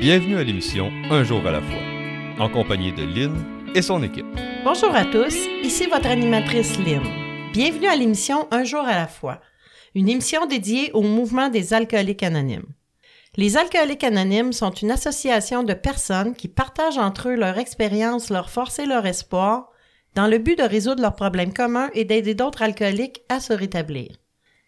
Bienvenue à l'émission Un jour à la fois, en compagnie de Lynn et son équipe. Bonjour à tous, ici votre animatrice Lynn. Bienvenue à l'émission Un jour à la fois, une émission dédiée au mouvement des alcooliques anonymes. Les alcooliques anonymes sont une association de personnes qui partagent entre eux leur expérience, leur force et leur espoir dans le but de résoudre leurs problèmes communs et d'aider d'autres alcooliques à se rétablir.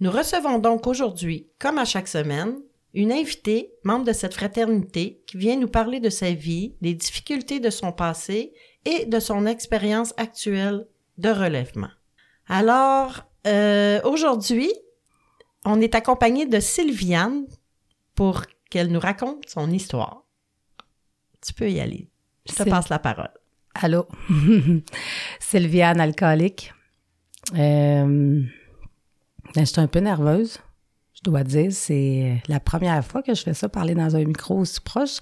Nous recevons donc aujourd'hui, comme à chaque semaine, une invitée, membre de cette fraternité, qui vient nous parler de sa vie, des difficultés de son passé et de son expérience actuelle de relèvement. Alors, euh, aujourd'hui, on est accompagné de Sylviane pour qu'elle nous raconte son histoire. Tu peux y aller. Je te passe la parole. Allô, Sylviane alcoolique. Euh, ben, je suis un peu nerveuse je dois dire. C'est la première fois que je fais ça, parler dans un micro aussi proche.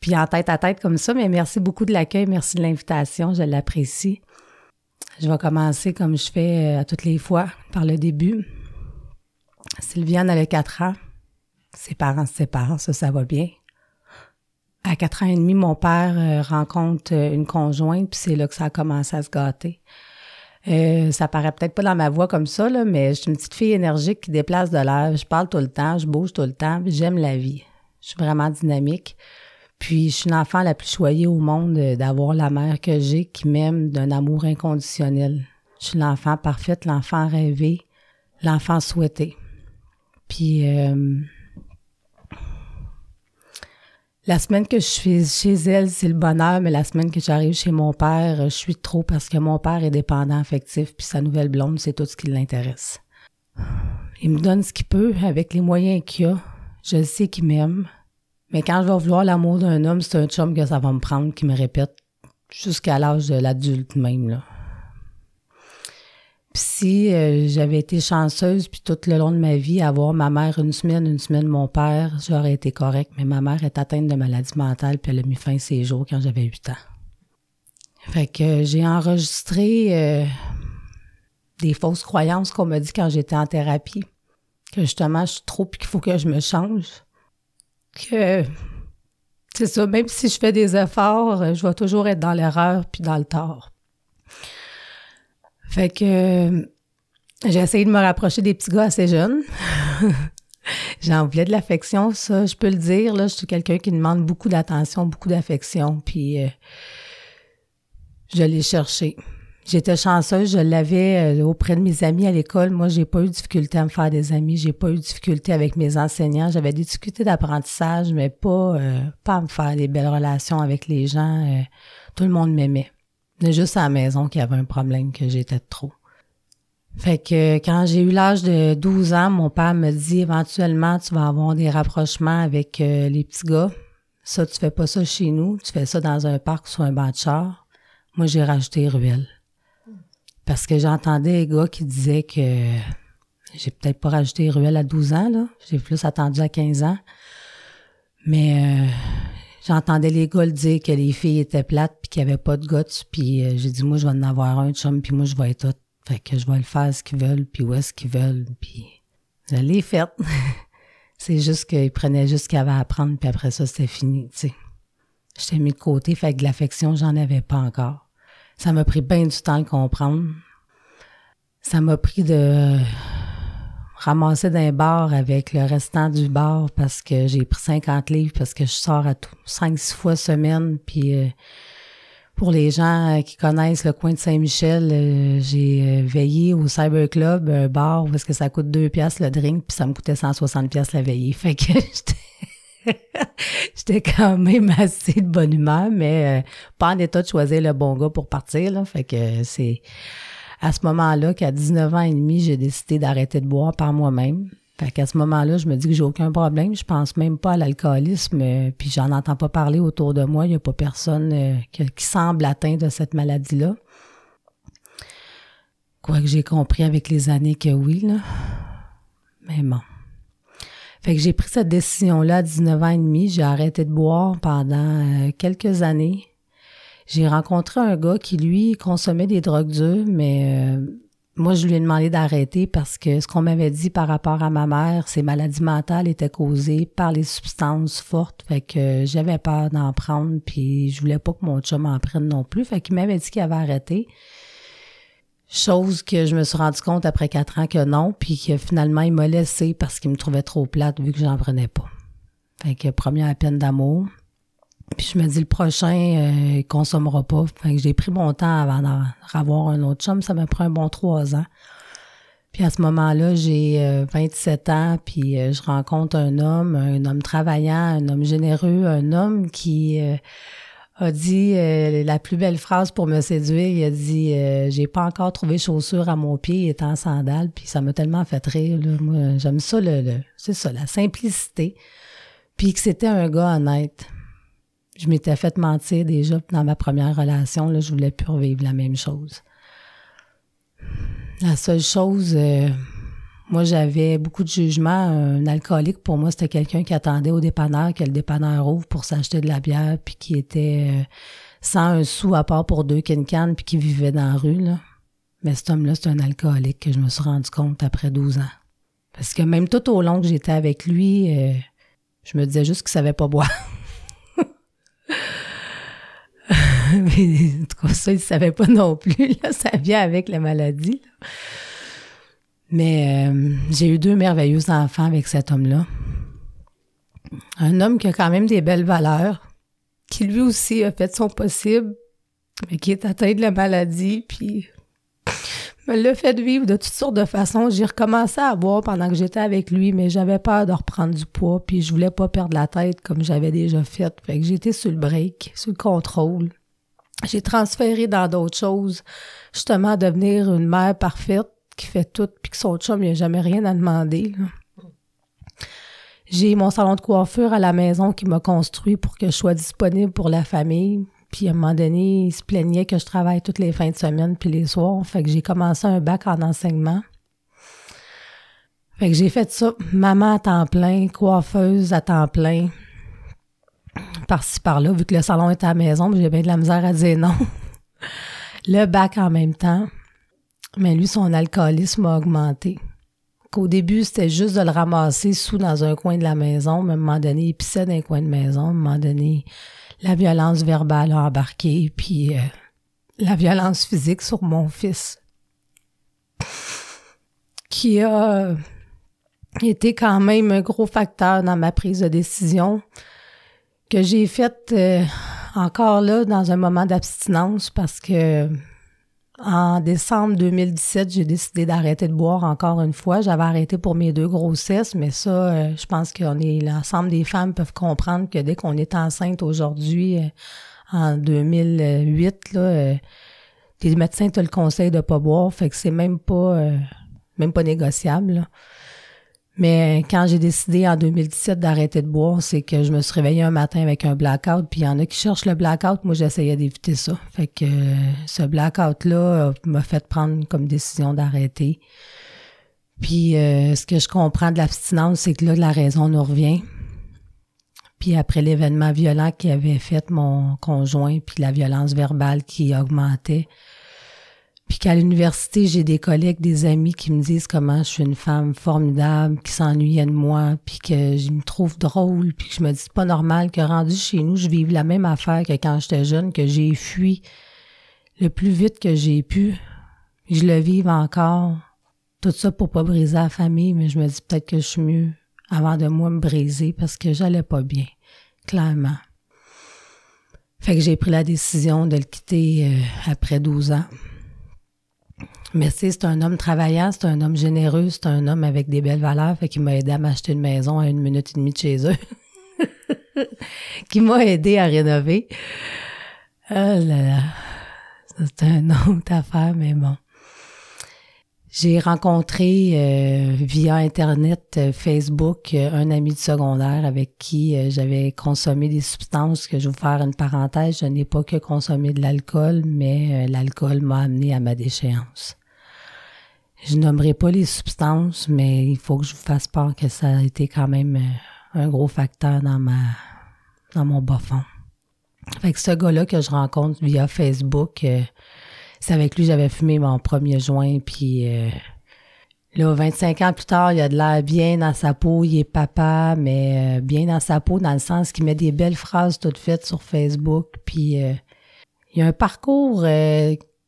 Puis en tête à tête comme ça, mais merci beaucoup de l'accueil, merci de l'invitation, je l'apprécie. Je vais commencer comme je fais euh, à toutes les fois, par le début. Sylviane avait 4 ans. Ses parents se séparent, ça, ça va bien. À 4 ans et demi, mon père euh, rencontre euh, une conjointe, puis c'est là que ça a commencé à se gâter. Euh, ça paraît peut-être pas dans ma voix comme ça, là, mais je suis une petite fille énergique qui déplace de l'air. Je parle tout le temps, je bouge tout le temps, j'aime la vie. Je suis vraiment dynamique. Puis je suis l'enfant la plus choyée au monde euh, d'avoir la mère que j'ai qui m'aime d'un amour inconditionnel. Je suis l'enfant parfaite, l'enfant rêvé, l'enfant souhaité. Puis euh, la semaine que je suis chez elle, c'est le bonheur, mais la semaine que j'arrive chez mon père, je suis trop parce que mon père est dépendant affectif, puis sa nouvelle blonde, c'est tout ce qui l'intéresse. Il me donne ce qu'il peut avec les moyens qu'il a. Je sais qu'il m'aime. Mais quand je vais vouloir l'amour d'un homme, c'est un chum que ça va me prendre, qui me répète jusqu'à l'âge de l'adulte même. Là. Si euh, j'avais été chanceuse, puis tout le long de ma vie, avoir ma mère une semaine, une semaine mon père, j'aurais été correcte. Mais ma mère est atteinte de maladie mentale, puis elle a mis fin à ses jours quand j'avais 8 ans. Fait que j'ai enregistré euh, des fausses croyances qu'on m'a dit quand j'étais en thérapie. Que justement, je suis trop, puis qu'il faut que je me change. Que c'est ça, même si je fais des efforts, je vais toujours être dans l'erreur puis dans le tort. Fait que euh, j'ai essayé de me rapprocher des petits gars assez jeunes. J'en voulais de l'affection, ça, je peux le dire. Là, je suis quelqu'un qui demande beaucoup d'attention, beaucoup d'affection, puis euh, je l'ai cherché. J'étais chanceuse, je l'avais euh, auprès de mes amis à l'école. Moi, j'ai pas eu de difficulté à me faire des amis, j'ai pas eu de difficulté avec mes enseignants. J'avais des difficultés d'apprentissage, mais pas pas à me faire des belles relations avec les gens. tout le monde m'aimait. C'est juste à la maison qu'il y avait un problème que j'étais trop. Fait que quand j'ai eu l'âge de 12 ans, mon père me dit éventuellement tu vas avoir des rapprochements avec euh, les petits gars. Ça, tu fais pas ça chez nous, tu fais ça dans un parc ou sur un banc de char. Moi, j'ai rajouté ruelle. Parce que j'entendais des gars qui disaient que j'ai peut-être pas rajouté ruelle à 12 ans, là. J'ai plus attendu à 15 ans. Mais euh, j'entendais les gars dire que les filles étaient plates puis qu'il n'y avait pas de guts. Puis euh, j'ai dit, moi, je vais en avoir un chum, puis moi, je vais être tout. Fait que je vais le faire ce qu'ils veulent, puis où est-ce qu'ils veulent. Puis je l'ai fait. C'est juste qu'ils prenaient juste ce qu'ils avaient à apprendre, puis après ça, c'était fini, tu sais. J'étais mis de côté, fait que de l'affection, j'en avais pas encore. Ça m'a pris bien du temps de comprendre. Ça m'a pris de ramasser d'un bar avec le restant du bar parce que j'ai pris 50 livres parce que je sors à tout 5 6 fois semaine puis euh, pour les gens euh, qui connaissent le coin de Saint-Michel, euh, j'ai veillé au Cyber Club, un bar parce que ça coûte 2 pièces le drink puis ça me coûtait 160 pièces la veillée. Fait que j'étais quand même assez de bonne humeur mais pas en état de choisir le bon gars pour partir là, fait que c'est à ce moment-là qu'à 19 ans et demi, j'ai décidé d'arrêter de boire par moi-même. Fait qu'à ce moment-là, je me dis que j'ai aucun problème. Je pense même pas à l'alcoolisme, euh, puis j'en entends pas parler autour de moi. Il y a pas personne euh, qui, qui semble atteint de cette maladie-là. Quoique j'ai compris avec les années que oui, là. Mais bon. Fait que j'ai pris cette décision-là à 19 ans et demi. J'ai arrêté de boire pendant euh, quelques années. J'ai rencontré un gars qui, lui, consommait des drogues dures, mais euh, moi, je lui ai demandé d'arrêter parce que ce qu'on m'avait dit par rapport à ma mère, ses maladies mentales étaient causées par les substances fortes. Fait que j'avais peur d'en prendre, puis je voulais pas que mon chum en prenne non plus. Fait qu'il m'avait dit qu'il avait arrêté. Chose que je me suis rendu compte après quatre ans que non, puis que finalement, il m'a laissé parce qu'il me trouvait trop plate vu que j'en prenais pas. Fait que première peine d'amour. Puis je me dis, le prochain, euh, il consommera pas. Fait que j'ai pris mon temps avant d'avoir un autre chum. Ça m'a pris un bon trois ans. Puis à ce moment-là, j'ai 27 euh, ans, puis euh, je rencontre un homme, un homme travaillant, un homme généreux, un homme qui a dit la plus belle phrase pour me séduire. Il a dit J'ai pas encore trouvé chaussures à mon pied, il était en puis ça m'a tellement fait rire. Là. Moi, j'aime ça, le, le c'est ça, la simplicité. Puis que c'était un gars honnête je m'étais fait mentir déjà dans ma première relation. Là, je voulais plus revivre la même chose. La seule chose, euh, moi, j'avais beaucoup de jugement. Un alcoolique, pour moi, c'était quelqu'un qui attendait au dépanneur, que le dépanneur ouvre pour s'acheter de la bière, puis qui était euh, sans un sou à part pour deux cannes, puis qui vivait dans la rue. Là. Mais cet homme-là, c'est un alcoolique que je me suis rendu compte après 12 ans. Parce que même tout au long que j'étais avec lui, euh, je me disais juste qu'il savait pas boire. en tout cas, ça, il ne savait pas non plus. Ça vient avec la maladie. Mais euh, j'ai eu deux merveilleux enfants avec cet homme-là. Un homme qui a quand même des belles valeurs, qui lui aussi a fait son possible, mais qui est atteint de la maladie, puis me l'a fait vivre de toutes sortes de façons. J'ai recommencé à boire pendant que j'étais avec lui, mais j'avais peur de reprendre du poids, puis je voulais pas perdre la tête comme j'avais déjà fait. Fait que j'étais sur le break, sur le contrôle. J'ai transféré dans d'autres choses, justement, devenir une mère parfaite qui fait tout, puis que son chum, n'a jamais rien à demander. J'ai mon salon de coiffure à la maison qui m'a construit pour que je sois disponible pour la famille. Puis à un moment donné, il se plaignait que je travaille toutes les fins de semaine puis les soirs. Fait que j'ai commencé un bac en enseignement. Fait que j'ai fait ça, maman à temps plein, coiffeuse à temps plein, par-ci par-là, vu que le salon était à la maison, j'ai bien de la misère à dire non. le bac en même temps. Mais lui, son alcoolisme a augmenté. Qu'au début, c'était juste de le ramasser sous dans un coin de la maison, mais à un moment donné, il pissait dans un coin de maison. À un moment donné, la violence verbale a embarqué, puis euh, la violence physique sur mon fils, qui a été quand même un gros facteur dans ma prise de décision que j'ai faite euh, encore là dans un moment d'abstinence parce que en décembre 2017, j'ai décidé d'arrêter de boire encore une fois. J'avais arrêté pour mes deux grossesses, mais ça, euh, je pense est l'ensemble des femmes peuvent comprendre que dès qu'on est enceinte aujourd'hui, euh, en 2008, là, les médecins te le conseillent de pas boire, fait que c'est même pas même pas négociable. Là. Mais quand j'ai décidé en 2017 d'arrêter de boire, c'est que je me suis réveillée un matin avec un blackout. Puis il y en a qui cherchent le blackout. Moi, j'essayais d'éviter ça. Fait que ce blackout-là m'a fait prendre comme décision d'arrêter. Puis euh, ce que je comprends de l'abstinence, c'est que là, la raison nous revient. Puis après l'événement violent qui avait fait mon conjoint, puis la violence verbale qui augmentait, puis qu'à l'université, j'ai des collègues, des amis qui me disent comment je suis une femme formidable, qui s'ennuyait de moi, puis que je me trouve drôle, puis que je me dis c'est pas normal que rendu chez nous, je vive la même affaire que quand j'étais jeune, que j'ai fui le plus vite que j'ai pu. Je le vive encore. Tout ça pour pas briser la famille, mais je me dis peut-être que je suis mieux avant de moi me briser parce que j'allais pas bien, clairement. Fait que j'ai pris la décision de le quitter euh, après 12 ans. Mais c'est un homme travaillant, c'est un homme généreux, c'est un homme avec des belles valeurs, fait qu'il m'a aidé à m'acheter une maison à une minute et demie de chez eux. qui m'a aidé à rénover. Oh là là. C'est un autre affaire, mais bon. J'ai rencontré euh, via Internet, euh, Facebook, euh, un ami de secondaire avec qui j'avais consommé des substances, que je vais vous faire une parenthèse, je n'ai pas que consommé de l'alcool, mais l'alcool m'a amené à ma déchéance. Je nommerai pas les substances, mais il faut que je vous fasse part que ça a été quand même un gros facteur dans ma dans mon bas fond. Fait que ce gars-là que je rencontre via Facebook, c'est avec lui que j'avais fumé mon premier joint, puis euh, là, 25 ans plus tard, il a de l'air bien dans sa peau, il est papa, mais euh, bien dans sa peau dans le sens qu'il met des belles phrases toutes faites sur Facebook, puis euh, il y a un parcours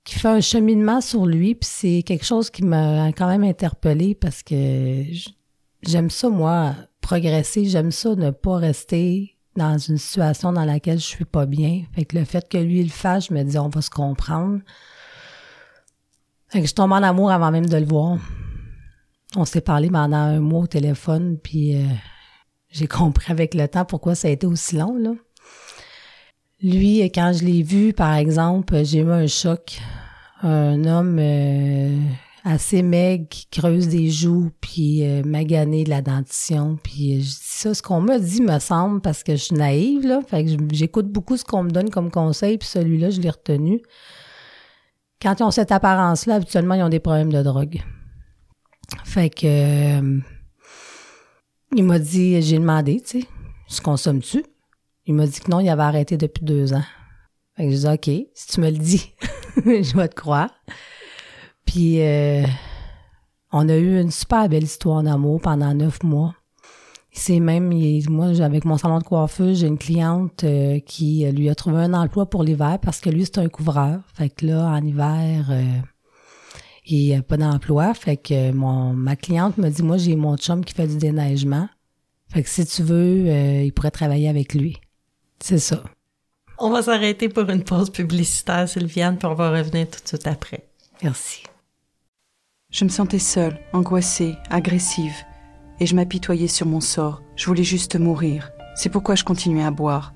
qui fait un cheminement sur lui, puis c'est quelque chose qui m'a quand même interpellé parce que j'aime ça, moi, progresser, j'aime ça ne pas rester dans une situation dans laquelle je suis pas bien. Fait que le fait que lui il le fasse, je me dis on va se comprendre. Fait que je tombe en amour avant même de le voir. On s'est parlé pendant un mois au téléphone, puis euh, j'ai compris avec le temps pourquoi ça a été aussi long, là. Lui, quand je l'ai vu, par exemple, j'ai eu un choc. Un homme euh, assez maigre qui creuse des joues, puis euh, magané de la dentition. Puis je dis ça, ce qu'on m'a dit me semble, parce que je suis naïve, là. Fait que j'écoute beaucoup ce qu'on me donne comme conseil, puis celui-là, je l'ai retenu. Quand ils ont cette apparence-là, habituellement, ils ont des problèmes de drogue. Fait que euh, il m'a dit, j'ai demandé, tu sais, je consomme-tu? Il m'a dit que non, il avait arrêté depuis deux ans. Fait que je dis OK, si tu me le dis, je vais te croire. Puis euh, on a eu une super belle histoire d'amour pendant neuf mois. C'est même, moi, avec mon salon de coiffeuse, j'ai une cliente euh, qui lui a trouvé un emploi pour l'hiver parce que lui, c'est un couvreur. Fait que là, en hiver, euh, il n'a pas d'emploi. Fait que mon, ma cliente me dit, moi, j'ai mon chum qui fait du déneigement. Fait que si tu veux, euh, il pourrait travailler avec lui. C'est ça. On va s'arrêter pour une pause publicitaire, Sylviane, puis on va revenir tout de suite après. Merci. Je me sentais seule, angoissée, agressive et je m'apitoyais sur mon sort. Je voulais juste mourir. C'est pourquoi je continuais à boire.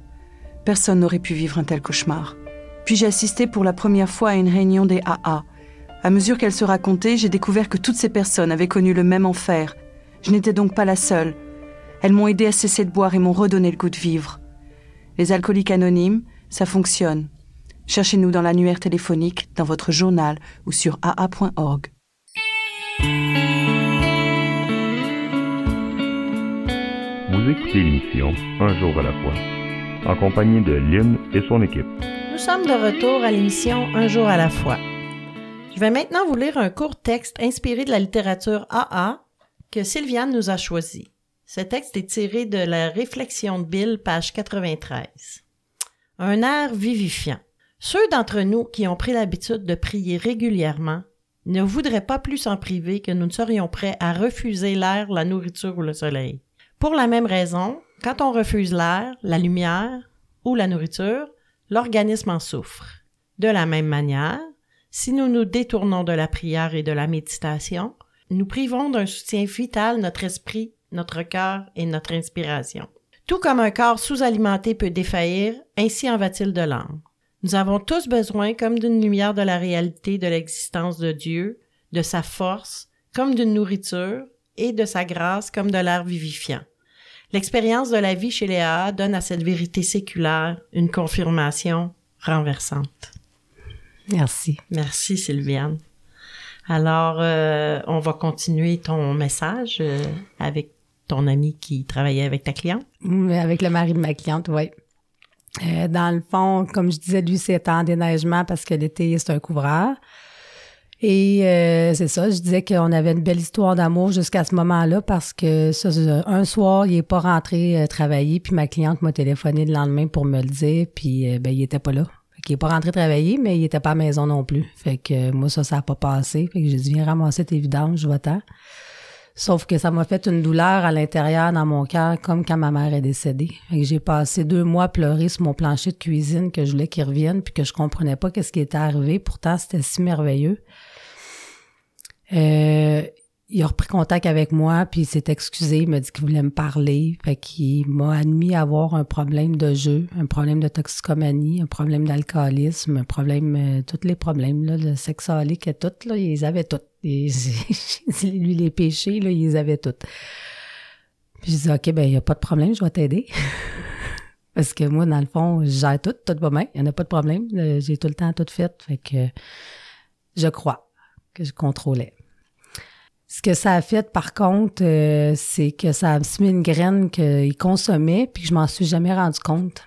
Personne n'aurait pu vivre un tel cauchemar. Puis j'ai assisté pour la première fois à une réunion des AA. À mesure qu'elle se racontait, j'ai découvert que toutes ces personnes avaient connu le même enfer. Je n'étais donc pas la seule. Elles m'ont aidé à cesser de boire et m'ont redonné le goût de vivre. Les alcooliques anonymes, ça fonctionne. Cherchez-nous dans l'annuaire téléphonique, dans votre journal ou sur aa.org. Vous écoutez l'émission Un jour à la fois, en compagnie de Lynn et son équipe. Nous sommes de retour à l'émission Un jour à la fois. Je vais maintenant vous lire un court texte inspiré de la littérature AA que Sylviane nous a choisi. Ce texte est tiré de la Réflexion de Bill, page 93. Un air vivifiant. Ceux d'entre nous qui ont pris l'habitude de prier régulièrement ne voudraient pas plus en priver que nous ne serions prêts à refuser l'air, la nourriture ou le soleil. Pour la même raison, quand on refuse l'air, la lumière ou la nourriture, l'organisme en souffre. De la même manière, si nous nous détournons de la prière et de la méditation, nous privons d'un soutien vital notre esprit, notre cœur et notre inspiration. Tout comme un corps sous-alimenté peut défaillir, ainsi en va-t-il de l'âme. Nous avons tous besoin comme d'une lumière de la réalité de l'existence de Dieu, de sa force, comme d'une nourriture, et de sa grâce comme de l'air vivifiant. L'expérience de la vie chez Léa donne à cette vérité séculaire une confirmation renversante. Merci. Merci Sylviane. Alors, euh, on va continuer ton message euh, avec ton ami qui travaillait avec ta cliente? Avec le mari de ma cliente, oui. Euh, dans le fond, comme je disais, lui, c'est en déneigement parce que l'été, c'est un couvreur. Et euh, c'est ça, je disais qu'on avait une belle histoire d'amour jusqu'à ce moment-là parce que ça, un soir, il est pas rentré euh, travailler, puis ma cliente m'a téléphoné le lendemain pour me le dire, puis euh, ben il était pas là. Fait qu'il est pas rentré travailler, mais il était pas à la maison non plus. Fait que moi, ça, ça a pas passé. Fait que j'ai dit, viens ramasser tes vidanges, je vais-t'en. Sauf que ça m'a fait une douleur à l'intérieur dans mon cœur, comme quand ma mère est décédée. J'ai passé deux mois à pleurer sur mon plancher de cuisine que je voulais qu'il revienne, puis que je comprenais pas qu'est-ce qui était arrivé. Pourtant, c'était si merveilleux. Euh, il a repris contact avec moi, puis il s'est excusé, il m'a dit qu'il voulait me parler. Fait qu'il m'a admis avoir un problème de jeu, un problème de toxicomanie, un problème d'alcoolisme, un problème, euh, tous les problèmes, là, de sexualité tout, là, ils avaient tout. Et lui, les péchés, là, ils les avaient tous. Puis je dis, OK, ben, il n'y a pas de problème, je vais t'aider. Parce que moi, dans le fond, je gère tout, tout va bien, il n'y en a pas de problème. J'ai tout le temps tout fait. Fait que je crois que je contrôlais. Ce que ça a fait, par contre, euh, c'est que ça a semé une graine qu'il consommait, puis que je m'en suis jamais rendu compte.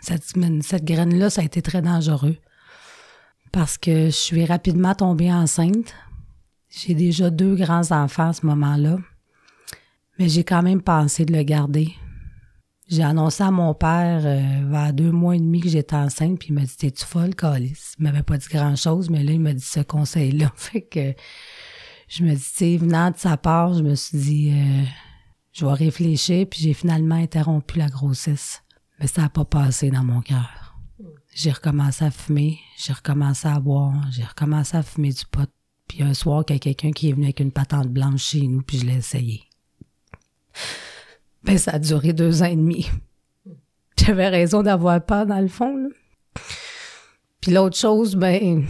Cette, cette graine-là, ça a été très dangereux. Parce que je suis rapidement tombée enceinte. J'ai déjà deux grands-enfants à ce moment-là. Mais j'ai quand même pensé de le garder. J'ai annoncé à mon père euh, vers deux mois et demi que j'étais enceinte, puis il m'a dit T'es-tu folle, Calice? Il m'avait pas dit grand-chose, mais là, il m'a dit ce conseil-là. fait que je me dis, tu venant de sa part, je me suis dit euh, Je vais réfléchir, puis j'ai finalement interrompu la grossesse. Mais ça n'a pas passé dans mon cœur. J'ai recommencé à fumer, j'ai recommencé à boire, j'ai recommencé à fumer du pot. Puis un soir, il y a quelqu'un qui est venu avec une patente blanche chez nous, puis je l'ai essayé. Ben, ça a duré deux ans et demi. J'avais raison d'avoir peur, dans le fond. Là. Puis l'autre chose, ben,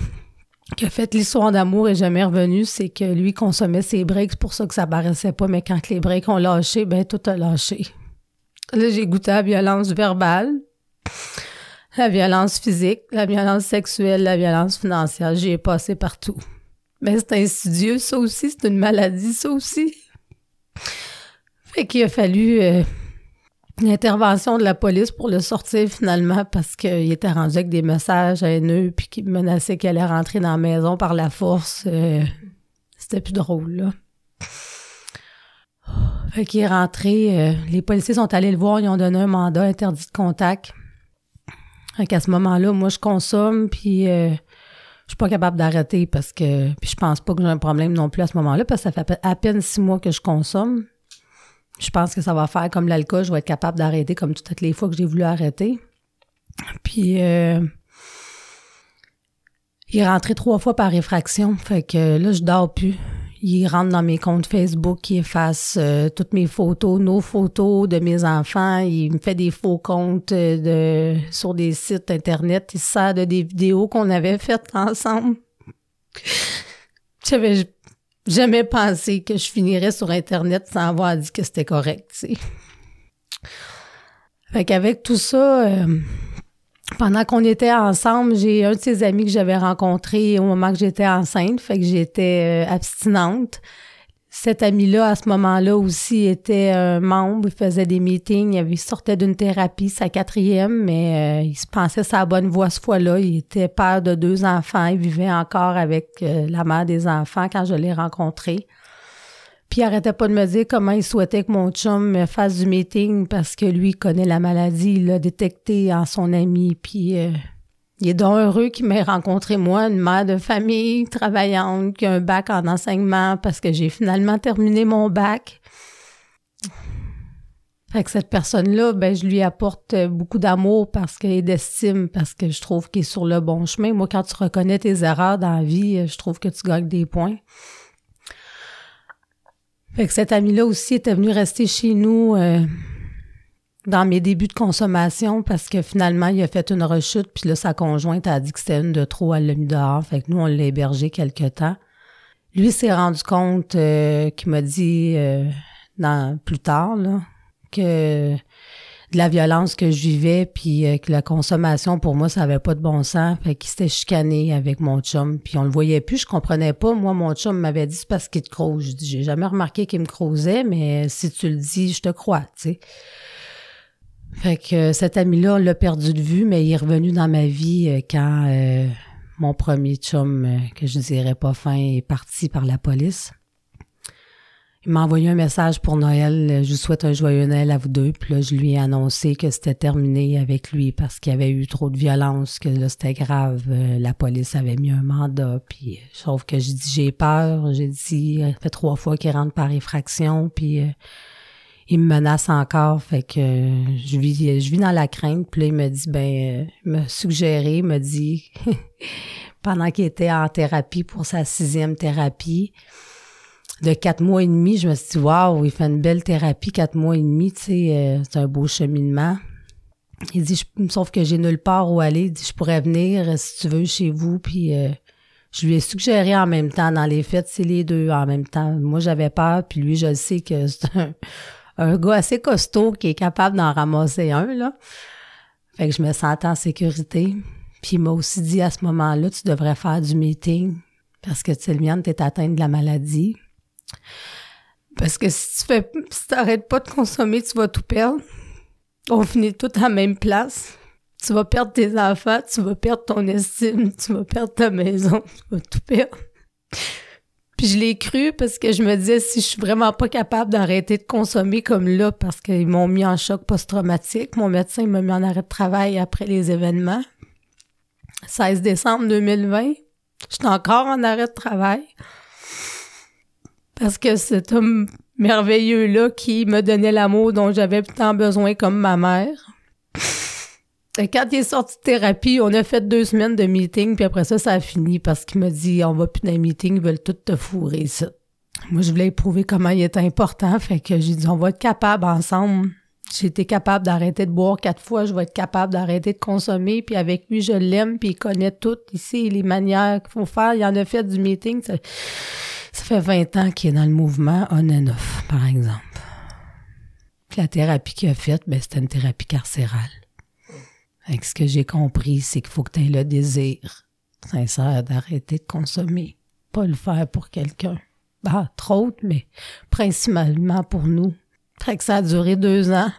qui a fait l'histoire d'amour est jamais revenu, c'est que lui consommait ses breaks, c'est pour ça que ça paraissait pas, mais quand les breaks ont lâché, ben, tout a lâché. Là, j'ai goûté à la violence verbale, la violence physique, la violence sexuelle, la violence financière. J'y ai passé partout. Mais c'est insidieux, ça aussi, c'est une maladie, ça aussi. Fait qu'il a fallu euh, l'intervention de la police pour le sortir finalement parce qu'il était rendu avec des messages haineux puis qu'il menaçait qu'elle allait rentrer dans la maison par la force. Euh, c'était plus drôle, là. Fait qu'il est rentré, euh, les policiers sont allés le voir, ils ont donné un mandat interdit de contact. Fait qu'à ce moment-là, moi, je consomme, puis je suis pas capable d'arrêter parce que... Puis je pense pas que j'ai un problème non plus à ce moment-là, parce que ça fait à peine six mois que je consomme. Je pense que ça va faire comme l'alcool, je vais être capable d'arrêter comme toutes les fois que j'ai voulu arrêter. Puis euh, il est rentré trois fois par réfraction, fait que là je dors plus. Il rentre dans mes comptes Facebook, il efface euh, toutes mes photos, nos photos de mes enfants, il me fait des faux comptes euh, de sur des sites internet, il sert de des vidéos qu'on avait faites ensemble. J'avais jamais pensé que je finirais sur Internet sans avoir dit que c'était correct, tu sais. Fait qu'avec tout ça, euh, pendant qu'on était ensemble, j'ai un de ses amis que j'avais rencontré au moment que j'étais enceinte, fait que j'étais euh, abstinente. Cet ami-là, à ce moment-là aussi, était un membre, il faisait des meetings, il sortait d'une thérapie, sa quatrième, mais euh, il se pensait sa bonne voie ce fois-là. Il était père de deux enfants, il vivait encore avec euh, la mère des enfants quand je l'ai rencontré. Puis il arrêtait pas de me dire comment il souhaitait que mon chum me fasse du meeting parce que lui connaît la maladie, il l'a détecté en son ami, puis... Euh, il est donc heureux qu'il m'ait rencontré moi, une mère de famille travaillante, qui a un bac en enseignement parce que j'ai finalement terminé mon bac. Fait que cette personne-là, ben, je lui apporte beaucoup d'amour parce qu'elle est d'estime, parce que je trouve qu'il est sur le bon chemin. Moi, quand tu reconnais tes erreurs dans la vie, je trouve que tu gagnes des points. Fait que cet ami-là aussi était venu rester chez nous euh, dans mes débuts de consommation parce que finalement, il a fait une rechute, puis là, sa conjointe a dit que c'était une de trop, elle l'a dehors. Fait que nous, on l'a hébergé quelque temps. Lui s'est rendu compte euh, qu'il m'a dit euh, plus tard là, que de la violence que je vivais, puis euh, que la consommation, pour moi, ça avait pas de bon sens. Fait qu'il s'était chicané avec mon chum, puis on le voyait plus, je comprenais pas. Moi, mon chum m'avait dit, c'est parce qu'il te crouse. J'ai jamais remarqué qu'il me crousait, mais si tu le dis, je te crois, tu sais. Fait que cet ami-là, on l'a perdu de vue, mais il est revenu dans ma vie euh, quand euh, mon premier chum, euh, que je dirais pas fin, est parti par la police. Il m'a envoyé un message pour Noël. Je vous souhaite un joyeux Noël à vous deux. Puis là, je lui ai annoncé que c'était terminé avec lui parce qu'il y avait eu trop de violence, que là, c'était grave. la police avait mis un mandat. Puis, sauf que j'ai dit, j'ai peur. J'ai dit, ça fait trois fois qu'il rentre par effraction. Puis, il me menace encore, fait que je vis, je vis dans la crainte. Puis là, il me dit, ben, il m'a suggéré, il me dit, pendant qu'il était en thérapie pour sa sixième thérapie, de quatre mois et demi, je me suis dit, waouh, il fait une belle thérapie, quatre mois et demi, tu sais, euh, c'est un beau cheminement. Il dit, sauf que j'ai nulle part où aller. Il dit, je pourrais venir, si tu veux, chez vous, puis euh, Je lui ai suggéré en même temps, dans les fêtes, c'est les deux en même temps. Moi, j'avais peur, puis lui, je sais que c'est un, un gars assez costaud qui est capable d'en ramasser un, là. Fait que je me sentais en sécurité. Puis il m'a aussi dit à ce moment-là, tu devrais faire du meeting parce que Tiliane, t'es atteinte de la maladie. Parce que si tu fais, si t'arrêtes pas de consommer, tu vas tout perdre. On finit tout à la même place. Tu vas perdre tes enfants, tu vas perdre ton estime, tu vas perdre ta maison, tu vas tout perdre. Puis je l'ai cru parce que je me disais si je suis vraiment pas capable d'arrêter de consommer comme là parce qu'ils m'ont mis en choc post-traumatique, mon médecin m'a mis en arrêt de travail après les événements. 16 décembre 2020, j'étais encore en arrêt de travail parce que cet homme merveilleux-là qui me donnait l'amour dont j'avais tant besoin comme ma mère. Et quand il est sorti de thérapie, on a fait deux semaines de meeting, puis après ça, ça a fini parce qu'il m'a dit on va plus dans les meetings, ils veulent tout te fourrer ça. Moi, je voulais prouver comment il était important, fait que j'ai dit on va être capable ensemble. J'ai été capable d'arrêter de boire quatre fois, je vais être capable d'arrêter de consommer, puis avec lui, je l'aime, puis il connaît tout ici, les manières qu'il faut faire. Il en a fait du meeting. Ça, ça fait 20 ans qu'il est dans le mouvement on and off, par exemple. Puis la thérapie qu'il a faite, ben, c'était une thérapie carcérale. Avec ce que j'ai compris, c'est qu'il faut que tu aies le désir sincère d'arrêter de consommer. Pas le faire pour quelqu'un. Bah, trop mais principalement pour nous. Fait que ça a duré deux ans.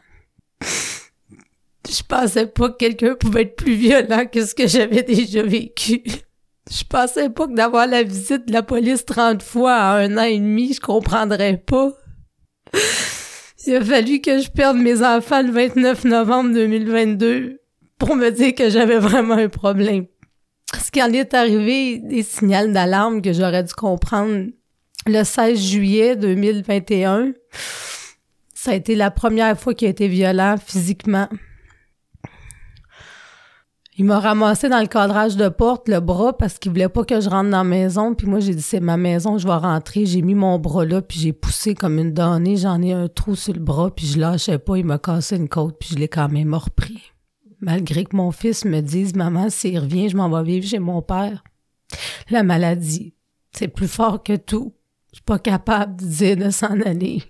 Je pensais pas que quelqu'un pouvait être plus violent que ce que j'avais déjà vécu. Je pensais pas que d'avoir la visite de la police 30 fois à un an et demi, je comprendrais pas. Il a fallu que je perde mes enfants le 29 novembre 2022 pour me dire que j'avais vraiment un problème. Ce qui en est arrivé, des signaux d'alarme que j'aurais dû comprendre le 16 juillet 2021. Ça a été la première fois qu'il a été violent physiquement. Il m'a ramassé dans le cadrage de porte, le bras, parce qu'il voulait pas que je rentre dans la maison. Puis moi, j'ai dit, c'est ma maison, je vais rentrer. J'ai mis mon bras là, puis j'ai poussé comme une donnée. J'en ai un trou sur le bras, puis je lâchais pas. Il m'a cassé une côte, puis je l'ai quand même repris malgré que mon fils me dise Maman, s'il revient, je m'en vais vivre chez mon père. La maladie, c'est plus fort que tout. Je suis pas capable de dire de s'en aller.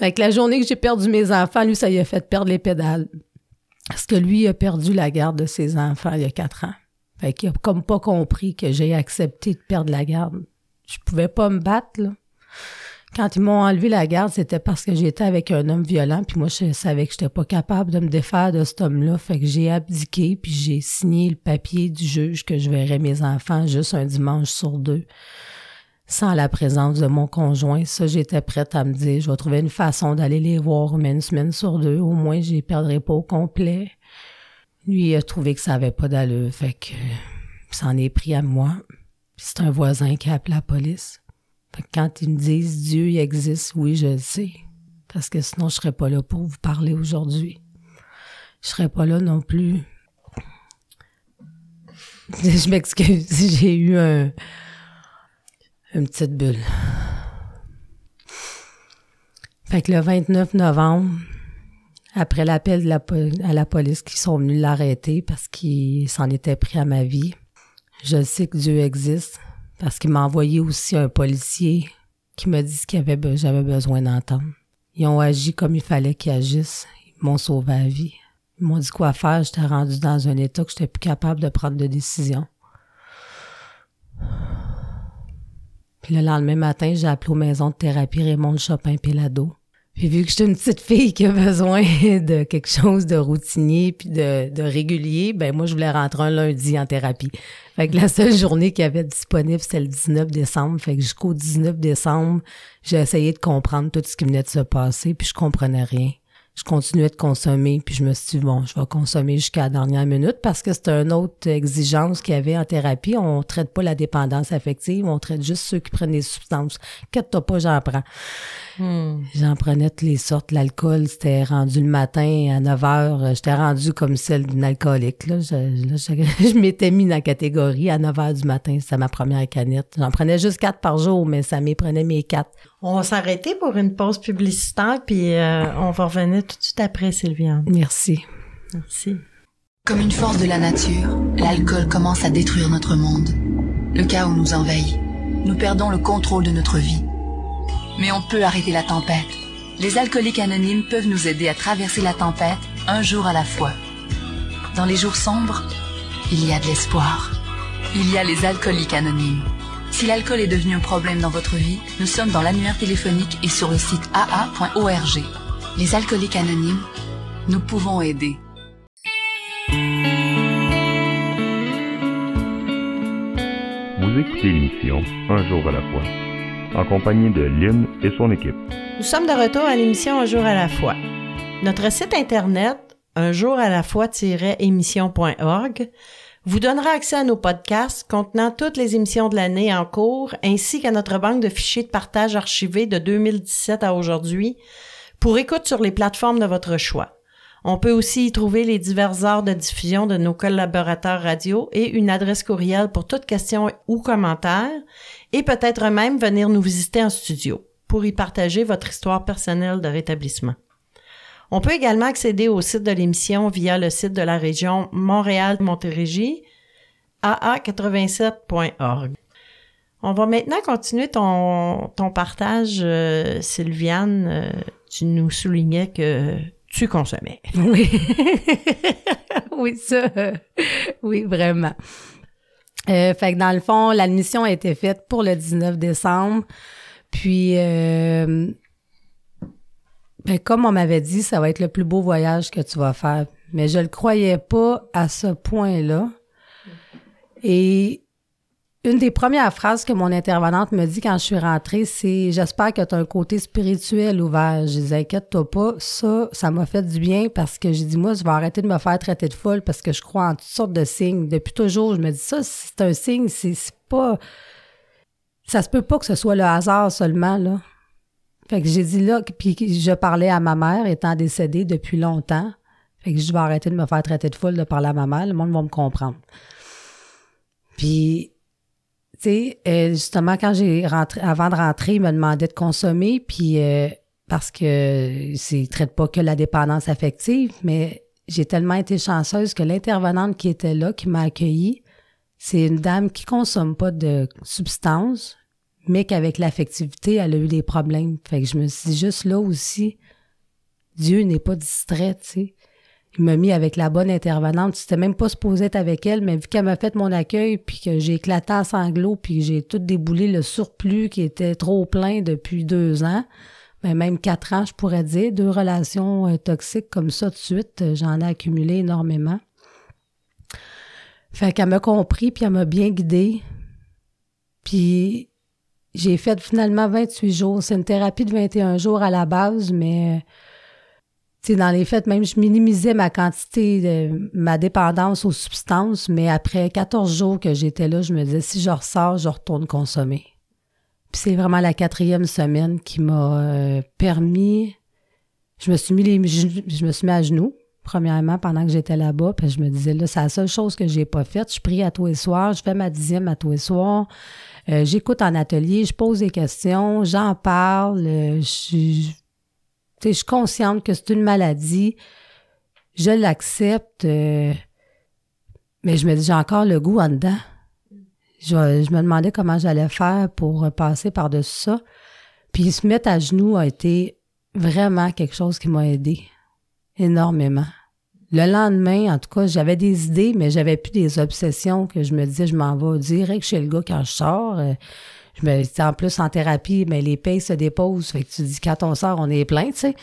Avec la journée que j'ai perdu mes enfants, lui, ça lui a fait perdre les pédales. Parce que lui a perdu la garde de ses enfants il y a quatre ans. Fait qu'il a comme pas compris que j'ai accepté de perdre la garde. Je pouvais pas me battre. Quand ils m'ont enlevé la garde, c'était parce que j'étais avec un homme violent, puis moi, je savais que j'étais pas capable de me défaire de cet homme-là. Fait que j'ai abdiqué, puis j'ai signé le papier du juge que je verrais mes enfants juste un dimanche sur deux, sans la présence de mon conjoint. Ça, j'étais prête à me dire, je vais trouver une façon d'aller les voir une semaine sur deux. Au moins, je les perdrai pas au complet. Lui, il a trouvé que ça avait pas d'allure, fait que s'en est pris à moi. C'est un voisin qui a appelé la police quand ils me disent Dieu il existe, oui, je le sais. Parce que sinon, je serais pas là pour vous parler aujourd'hui. Je serais pas là non plus. Je m'excuse j'ai eu un, une petite bulle. Fait que le 29 novembre, après l'appel à la police qui sont venus l'arrêter parce qu'il s'en était pris à ma vie, je sais que Dieu existe parce qu'il m'a envoyé aussi un policier qui m'a dit ce qu'il avait j'avais besoin d'entendre. Ils ont agi comme il fallait qu'ils agissent. Ils m'ont sauvé la vie. Ils m'ont dit quoi faire. J'étais rendu dans un état que j'étais plus capable de prendre de décision. Le lendemain matin, j'ai appelé aux maisons de thérapie Raymond Chopin Pélado. Puis vu que j'étais une petite fille qui a besoin de quelque chose de routinier puis de, de régulier, ben moi je voulais rentrer un lundi en thérapie. Fait que la seule journée qu'il y avait disponible, c'était le 19 décembre. Fait que jusqu'au 19 décembre, j'ai essayé de comprendre tout ce qui venait de se passer, puis je comprenais rien je continuais de consommer, puis je me suis dit, bon, je vais consommer jusqu'à la dernière minute parce que c'est une autre exigence qu'il y avait en thérapie. On traite pas la dépendance affective, on traite juste ceux qui prennent des substances. Inquiète-toi pas, j'en prends. Hmm. J'en prenais toutes les sortes. L'alcool, c'était rendu le matin à 9 heures. J'étais rendu comme celle d'une alcoolique. Là. Je, m'étais mis dans la catégorie à 9 heures du matin. C'était ma première canette. J'en prenais juste quatre par jour, mais ça m'éprenait mes quatre. On va s'arrêter pour une pause publicitaire, puis euh, on va revenir tout de suite après, Sylviane. Merci. Merci. Comme une force de la nature, l'alcool commence à détruire notre monde. Le chaos nous envahit. Nous perdons le contrôle de notre vie. Mais on peut arrêter la tempête. Les alcooliques anonymes peuvent nous aider à traverser la tempête un jour à la fois. Dans les jours sombres, il y a de l'espoir. Il y a les alcooliques anonymes. Si l'alcool est devenu un problème dans votre vie, nous sommes dans l'annuaire téléphonique et sur le site aa.org. Les alcooliques anonymes, nous pouvons aider. Vous écoutez l'émission Un jour à la fois, en compagnie de Lynn et son équipe. Nous sommes de retour à l'émission Un jour à la fois. Notre site internet, un jour à la fois-émission.org, vous donnera accès à nos podcasts contenant toutes les émissions de l'année en cours ainsi qu'à notre banque de fichiers de partage archivés de 2017 à aujourd'hui pour écoute sur les plateformes de votre choix. On peut aussi y trouver les diverses heures de diffusion de nos collaborateurs radio et une adresse courriel pour toutes questions ou commentaires et peut-être même venir nous visiter en studio pour y partager votre histoire personnelle de rétablissement. On peut également accéder au site de l'émission via le site de la région Montréal-Montérégie, aa87.org. On va maintenant continuer ton, partage, euh, Sylviane. Euh, tu nous soulignais que tu consommais. Oui. oui, ça. euh, oui, vraiment. Fait que dans le fond, l'admission a été faite pour le 19 décembre. Puis, euh, ben, comme on m'avait dit, ça va être le plus beau voyage que tu vas faire. Mais je le croyais pas à ce point-là. Et une des premières phrases que mon intervenante me dit quand je suis rentrée, c'est J'espère que tu un côté spirituel ouvert. Je disais Inquiète-toi pas, ça, ça m'a fait du bien parce que j'ai dit Moi, je vais arrêter de me faire traiter de folle parce que je crois en toutes sortes de signes. Depuis toujours, je me dis Ça, c'est un signe, c'est pas. Ça se peut pas que ce soit le hasard seulement, là. Fait que j'ai dit là, puis je parlais à ma mère étant décédée depuis longtemps. Fait que je vais arrêter de me faire traiter de folle de parler à ma mère, le monde va me comprendre. Puis tu sais, euh, justement, quand j'ai rentré, avant de rentrer, il me demandait de consommer, puis euh, parce que c'est traite pas que la dépendance affective, mais j'ai tellement été chanceuse que l'intervenante qui était là, qui m'a accueillie, c'est une dame qui consomme pas de substances, mais qu'avec l'affectivité, elle a eu des problèmes. Fait que je me suis dit juste là aussi, Dieu n'est pas distrait, tu sais. Il m'a mis avec la bonne intervenante. C'était même pas supposé être avec elle, mais vu qu'elle m'a fait mon accueil, puis que j'ai éclaté en sanglots, puis j'ai tout déboulé le surplus qui était trop plein depuis deux ans, ben même quatre ans, je pourrais dire, deux relations euh, toxiques comme ça de suite, euh, j'en ai accumulé énormément. Fait qu'elle m'a compris, puis elle m'a bien guidée. Puis j'ai fait finalement 28 jours. C'est une thérapie de 21 jours à la base, mais sais, dans les faits, même je minimisais ma quantité, de, ma dépendance aux substances, mais après 14 jours que j'étais là, je me disais, si je ressors, je retourne consommer. Puis c'est vraiment la quatrième semaine qui m'a euh, permis, je me suis mis les, je me suis mis à genoux, premièrement, pendant que j'étais là-bas, puis je me disais, là, c'est la seule chose que j'ai pas faite. Je prie à tous les soirs, je fais ma dixième à tous les soirs, euh, j'écoute en atelier, je pose des questions, j'en parle, euh, je suis consciente que c'est une maladie. Je l'accepte. euh, mais je me dis, j'ai encore le goût en dedans. Je, je me demandais comment j'allais faire pour passer par-dessus ça. Puis se mettre à genoux a été vraiment quelque chose qui m'a aidé énormément. Le lendemain, en tout cas, j'avais des idées, mais j'avais plus des obsessions que je me disais, je m'en vais direct chez le gars quand je sors. Euh, je me, sais, en plus, en thérapie, mais les payes se déposent. Fait que tu dis, quand on sort, on est plein, tu sais.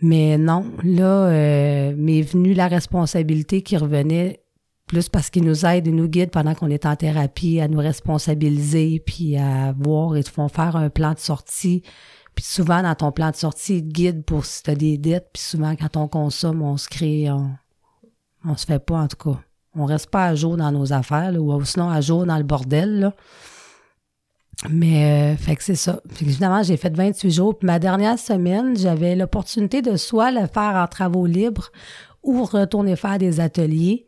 Mais non, là, euh, m'est venue la responsabilité qui revenait plus parce qu'ils nous aident et nous guident pendant qu'on est en thérapie à nous responsabiliser, puis à voir, te font faire un plan de sortie. Puis souvent, dans ton plan de sortie, ils te guident pour si tu as des dettes. Puis souvent, quand on consomme, on se crée, on, on se fait pas, en tout cas. On reste pas à jour dans nos affaires, là, ou sinon à jour dans le bordel, là. Mais, euh, fait que c'est ça. Fait finalement, j'ai fait 28 jours. Puis ma dernière semaine, j'avais l'opportunité de soit le faire en travaux libres ou retourner faire des ateliers.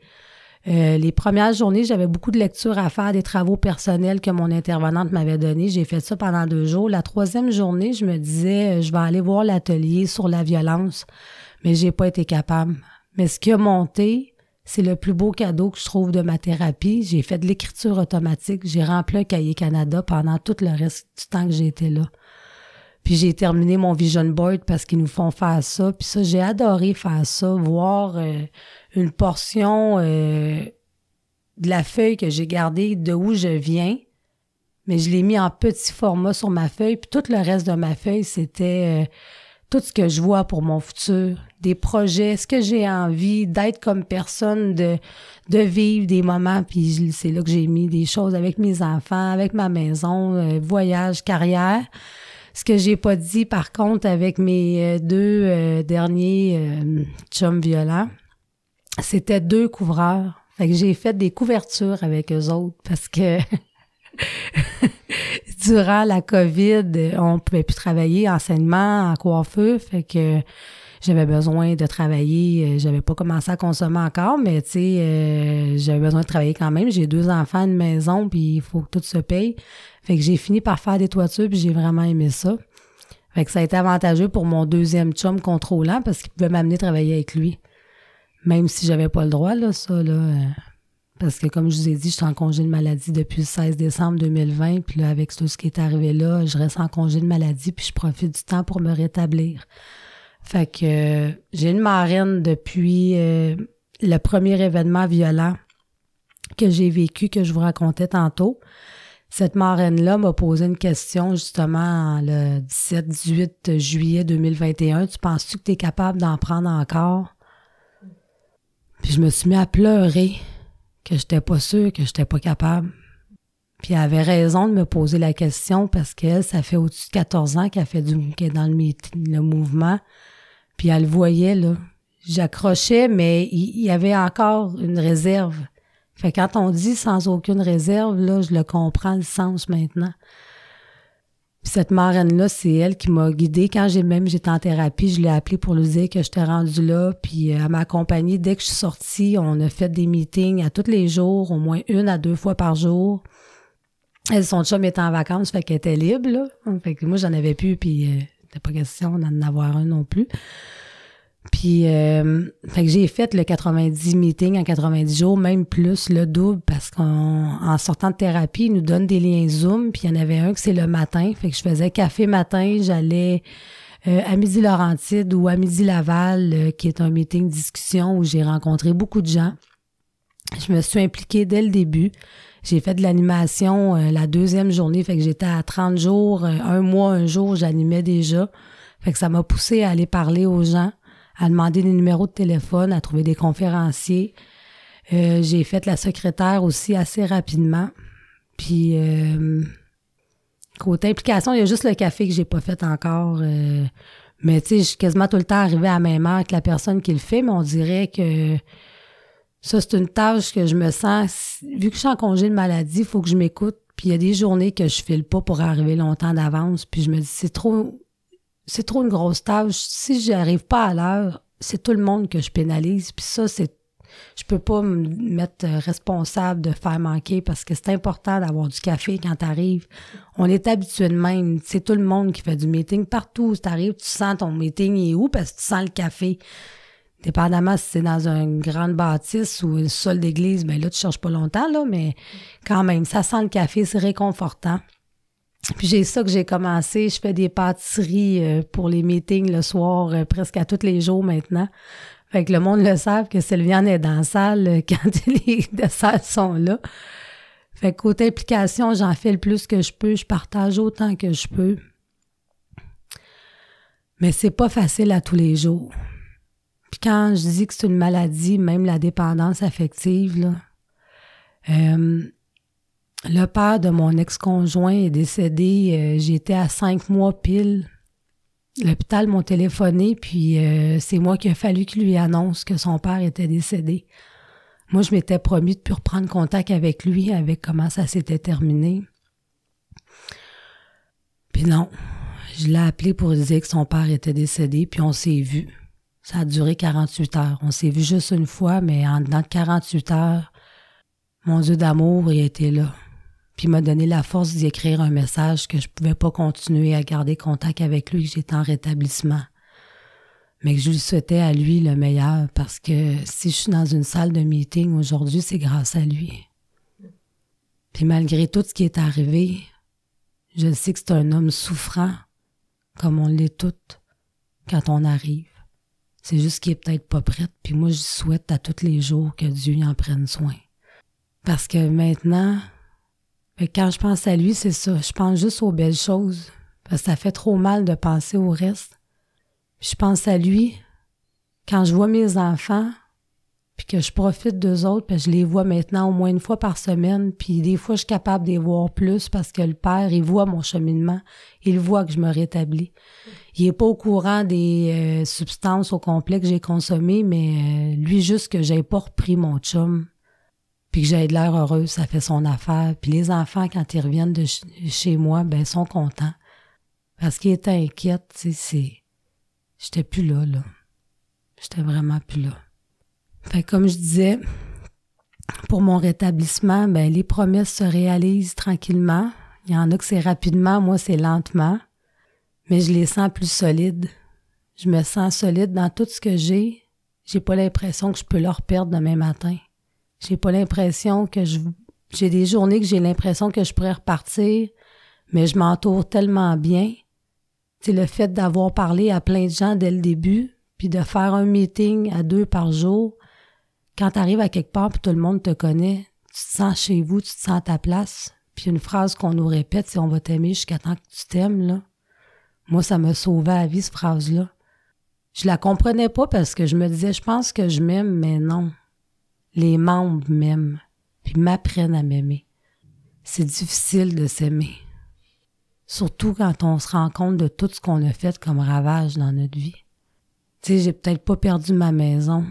Euh, les premières journées, j'avais beaucoup de lectures à faire, des travaux personnels que mon intervenante m'avait donnés. J'ai fait ça pendant deux jours. La troisième journée, je me disais, euh, je vais aller voir l'atelier sur la violence, mais j'ai pas été capable. Mais ce qui a monté, C'est le plus beau cadeau que je trouve de ma thérapie. J'ai fait de l'écriture automatique. J'ai rempli un cahier Canada pendant tout le reste du temps que j'ai été là. Puis j'ai terminé mon vision board parce qu'ils nous font faire ça. Puis ça, j'ai adoré faire ça, voir euh, une portion euh, de la feuille que j'ai gardée de où je viens. Mais je l'ai mis en petit format sur ma feuille. Puis tout le reste de ma feuille, c'était euh, tout ce que je vois pour mon futur, des projets, ce que j'ai envie d'être comme personne, de, de vivre des moments. Puis c'est là que j'ai mis des choses avec mes enfants, avec ma maison, voyage, carrière. Ce que j'ai pas dit, par contre, avec mes euh, deux euh, derniers euh, chums violents, c'était deux couvreurs. Fait que j'ai fait des couvertures avec eux autres parce que durant la COVID, on pouvait plus travailler enseignement, en coiffeur. Fait que j'avais besoin de travailler. J'avais pas commencé à consommer encore, mais tu sais, j'avais besoin de travailler quand même. J'ai deux enfants, une maison, puis il faut que tout se paye. Fait que j'ai fini par faire des toitures, puis j'ai vraiment aimé ça. Fait que ça a été avantageux pour mon deuxième chum contrôlant parce qu'il pouvait m'amener travailler avec lui. Même si j'avais pas le droit, là, ça. Euh, parce que comme je vous ai dit, je suis en congé de maladie depuis le 16 décembre 2020. Puis avec tout ce qui est arrivé là, je reste en congé de maladie, puis je profite du temps pour me rétablir. Fait que euh, j'ai une marraine depuis euh, le premier événement violent que j'ai vécu, que je vous racontais tantôt. Cette marraine-là m'a posé une question justement le 17-18 juillet 2021. Tu penses-tu que tu es capable d'en prendre encore? Puis je me suis mis à pleurer que j'étais pas sûre que j'étais pas capable. Puis elle avait raison de me poser la question parce qu'elle, ça fait au-dessus de 14 ans qu'elle fait du qu'elle est dans le, mouvement. Puis elle le voyait, là. J'accrochais, mais il y avait encore une réserve. Fait quand on dit sans aucune réserve, là, je le comprends le sens maintenant. cette marraine-là, c'est elle qui m'a guidée. Quand j'ai même j'étais en thérapie, je l'ai appelée pour lui dire que j'étais rendue là. Puis euh, elle m'a accompagnée dès que je suis sortie. On a fait des meetings à tous les jours, au moins une à deux fois par jour. Elle, son chum était en vacances, fait qu'elle était libre, là. Fait que moi, j'en avais plus, puis euh, pas question d'en avoir un non plus. Puis, euh, fait que j'ai fait le 90 meeting en 90 jours, même plus le double, parce qu'en sortant de thérapie, ils nous donnent des liens Zoom, puis il y en avait un que c'est le matin. Fait que je faisais café matin, j'allais euh, à Midi Laurentide ou à Midi Laval, euh, qui est un meeting discussion où j'ai rencontré beaucoup de gens. Je me suis impliquée dès le début. J'ai fait de l'animation la deuxième journée, fait que j'étais à 30 jours, un mois, un jour, j'animais déjà. Fait que ça m'a poussé à aller parler aux gens à demander des numéros de téléphone, à trouver des conférenciers. Euh, j'ai fait la secrétaire aussi assez rapidement. Puis euh, côté implication, il y a juste le café que j'ai pas fait encore. Euh, mais tu sais, je suis quasiment tout le temps arrivée à la même heure que la personne qui le fait, mais on dirait que ça, c'est une tâche que je me sens. Vu que je suis en congé de maladie, il faut que je m'écoute. Puis il y a des journées que je file pas pour arriver longtemps d'avance. Puis je me dis, c'est trop c'est trop une grosse tâche. Si j'arrive pas à l'heure, c'est tout le monde que je pénalise. Puis ça, c'est je peux pas me mettre responsable de faire manquer parce que c'est important d'avoir du café quand t'arrives. On est habitué de même. C'est tout le monde qui fait du meeting. Partout où t'arrives, tu sens ton meeting où parce que tu sens le café. Dépendamment si c'est dans une grande bâtisse ou une sol d'église, ben là, tu cherches pas longtemps, là, mais quand même, ça sent le café, c'est réconfortant. Puis j'ai ça que j'ai commencé. Je fais des pâtisseries euh, pour les meetings le soir, euh, presque à tous les jours maintenant. Fait que le monde le savent que Sylviane est dans la salle euh, quand les desserts sont là. Fait que côté implication, j'en fais le plus que je peux. Je partage autant que je peux. Mais c'est pas facile à tous les jours. Puis quand je dis que c'est une maladie, même la dépendance affective, là, le père de mon ex-conjoint est décédé, euh, j'étais à cinq mois pile. L'hôpital m'ont téléphoné, puis euh, c'est moi qui a fallu qu'il lui annonce que son père était décédé. Moi, je m'étais promis de plus reprendre contact avec lui, avec comment ça s'était terminé. Puis non, je l'ai appelé pour dire que son père était décédé, puis on s'est vu. Ça a duré 48 heures. On s'est vu juste une fois, mais en dedans de 48 heures, mon Dieu d'amour, il était là puis m'a donné la force d'y écrire un message que je pouvais pas continuer à garder contact avec lui, que j'étais en rétablissement. mais que je lui souhaitais à lui le meilleur parce que si je suis dans une salle de meeting aujourd'hui, c'est grâce à lui. Puis malgré tout ce qui est arrivé, je sais que c'est un homme souffrant, comme on l'est toutes quand on arrive. C'est juste qu'il est peut-être pas prêt, puis moi je souhaite à tous les jours que Dieu y en prenne soin. Parce que maintenant, quand je pense à lui, c'est ça, je pense juste aux belles choses, parce que ça fait trop mal de penser au reste. je pense à lui quand je vois mes enfants, puis que je profite d'eux autres, puis je les vois maintenant au moins une fois par semaine, puis des fois je suis capable de les voir plus parce que le père, il voit mon cheminement, il voit que je me rétablis. Il est pas au courant des euh, substances au complet que j'ai consommées, mais euh, lui juste que j'ai pas repris mon chum, puis que j'ai de l'air heureux, ça fait son affaire. Puis les enfants, quand ils reviennent de chez moi, ben sont contents. Parce qu'ils étaient inquiets, tu sais, c'est... J'étais plus là, là. J'étais vraiment plus là. Fait comme je disais, pour mon rétablissement, ben, les promesses se réalisent tranquillement. Il y en a que c'est rapidement, moi c'est lentement, mais je les sens plus solides. Je me sens solide dans tout ce que j'ai. J'ai pas l'impression que je peux leur perdre demain matin. J'ai pas l'impression que je j'ai des journées que j'ai l'impression que je pourrais repartir, mais je m'entoure tellement bien. C'est le fait d'avoir parlé à plein de gens dès le début, puis de faire un meeting à deux par jour, quand tu arrives à quelque part et tout le monde te connaît, tu te sens chez vous, tu te sens à ta place. Puis une phrase qu'on nous répète, c'est on va t'aimer jusqu'à temps que tu t'aimes, là. Moi, ça me sauvait la vie, cette phrase-là. Je la comprenais pas parce que je me disais, je pense que je m'aime, mais non. Les membres m'aiment, puis m'apprennent à m'aimer. C'est difficile de s'aimer. Surtout quand on se rend compte de tout ce qu'on a fait comme ravage dans notre vie. Tu sais, j'ai peut-être pas perdu ma maison,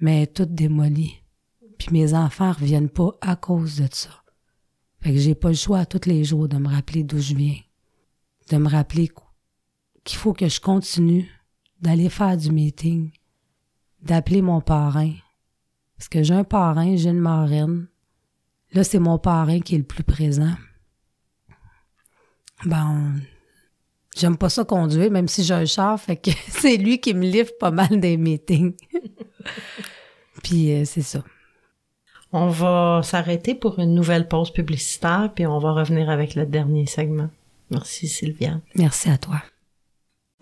mais toute démolie. Puis mes enfants reviennent pas à cause de ça. Fait que j'ai pas le choix tous les jours de me rappeler d'où je viens. De me rappeler qu'il faut que je continue d'aller faire du meeting, d'appeler mon parrain. Parce que j'ai un parrain, j'ai une marraine. Là, c'est mon parrain qui est le plus présent. Ben, j'aime pas ça conduire, même si j'ai un char, fait que c'est lui qui me livre pas mal des meetings. puis euh, c'est ça. On va s'arrêter pour une nouvelle pause publicitaire, puis on va revenir avec le dernier segment. Merci Sylviane. Merci à toi.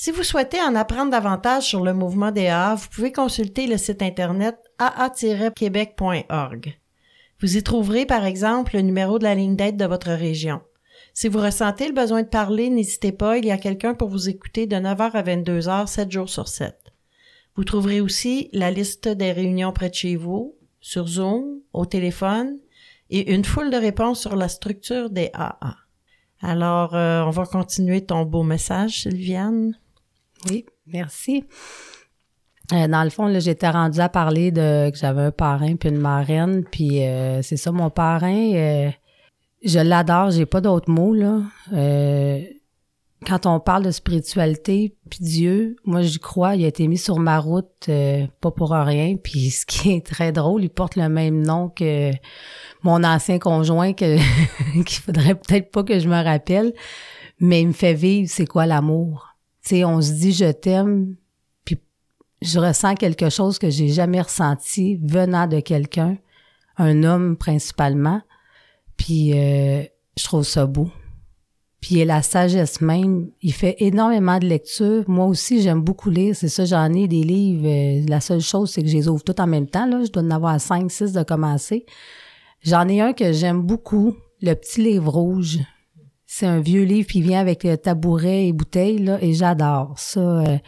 Si vous souhaitez en apprendre davantage sur le mouvement des AA, vous pouvez consulter le site internet aa-québec.org. Vous y trouverez par exemple le numéro de la ligne d'aide de votre région. Si vous ressentez le besoin de parler, n'hésitez pas, il y a quelqu'un pour vous écouter de 9h à 22h, 7 jours sur 7. Vous trouverez aussi la liste des réunions près de chez vous, sur Zoom, au téléphone, et une foule de réponses sur la structure des AA. Alors, euh, on va continuer ton beau message, Sylviane. Oui, merci. Euh, dans le fond, j'étais rendue à parler de que j'avais un parrain puis une marraine, puis euh, c'est ça, mon parrain, je l'adore, j'ai pas d'autres mots, là quand on parle de spiritualité puis Dieu, moi j'y crois, il a été mis sur ma route euh, pas pour rien. Puis ce qui est très drôle, il porte le même nom que mon ancien conjoint que qu'il faudrait peut-être pas que je me rappelle, mais il me fait vivre c'est quoi l'amour? Sais, on se dit je t'aime, puis je ressens quelque chose que j'ai jamais ressenti venant de quelqu'un, un homme principalement. Puis euh, je trouve ça beau puis la sagesse même. Il fait énormément de lectures. Moi aussi, j'aime beaucoup lire. C'est ça, j'en ai des livres. Euh, la seule chose, c'est que je les ouvre tout en même temps. Là. Je dois en avoir cinq, six de commencer. J'en ai un que j'aime beaucoup, Le Petit Livre Rouge. C'est un vieux livre qui vient avec le tabouret et bouteille, là, et j'adore ça. Euh,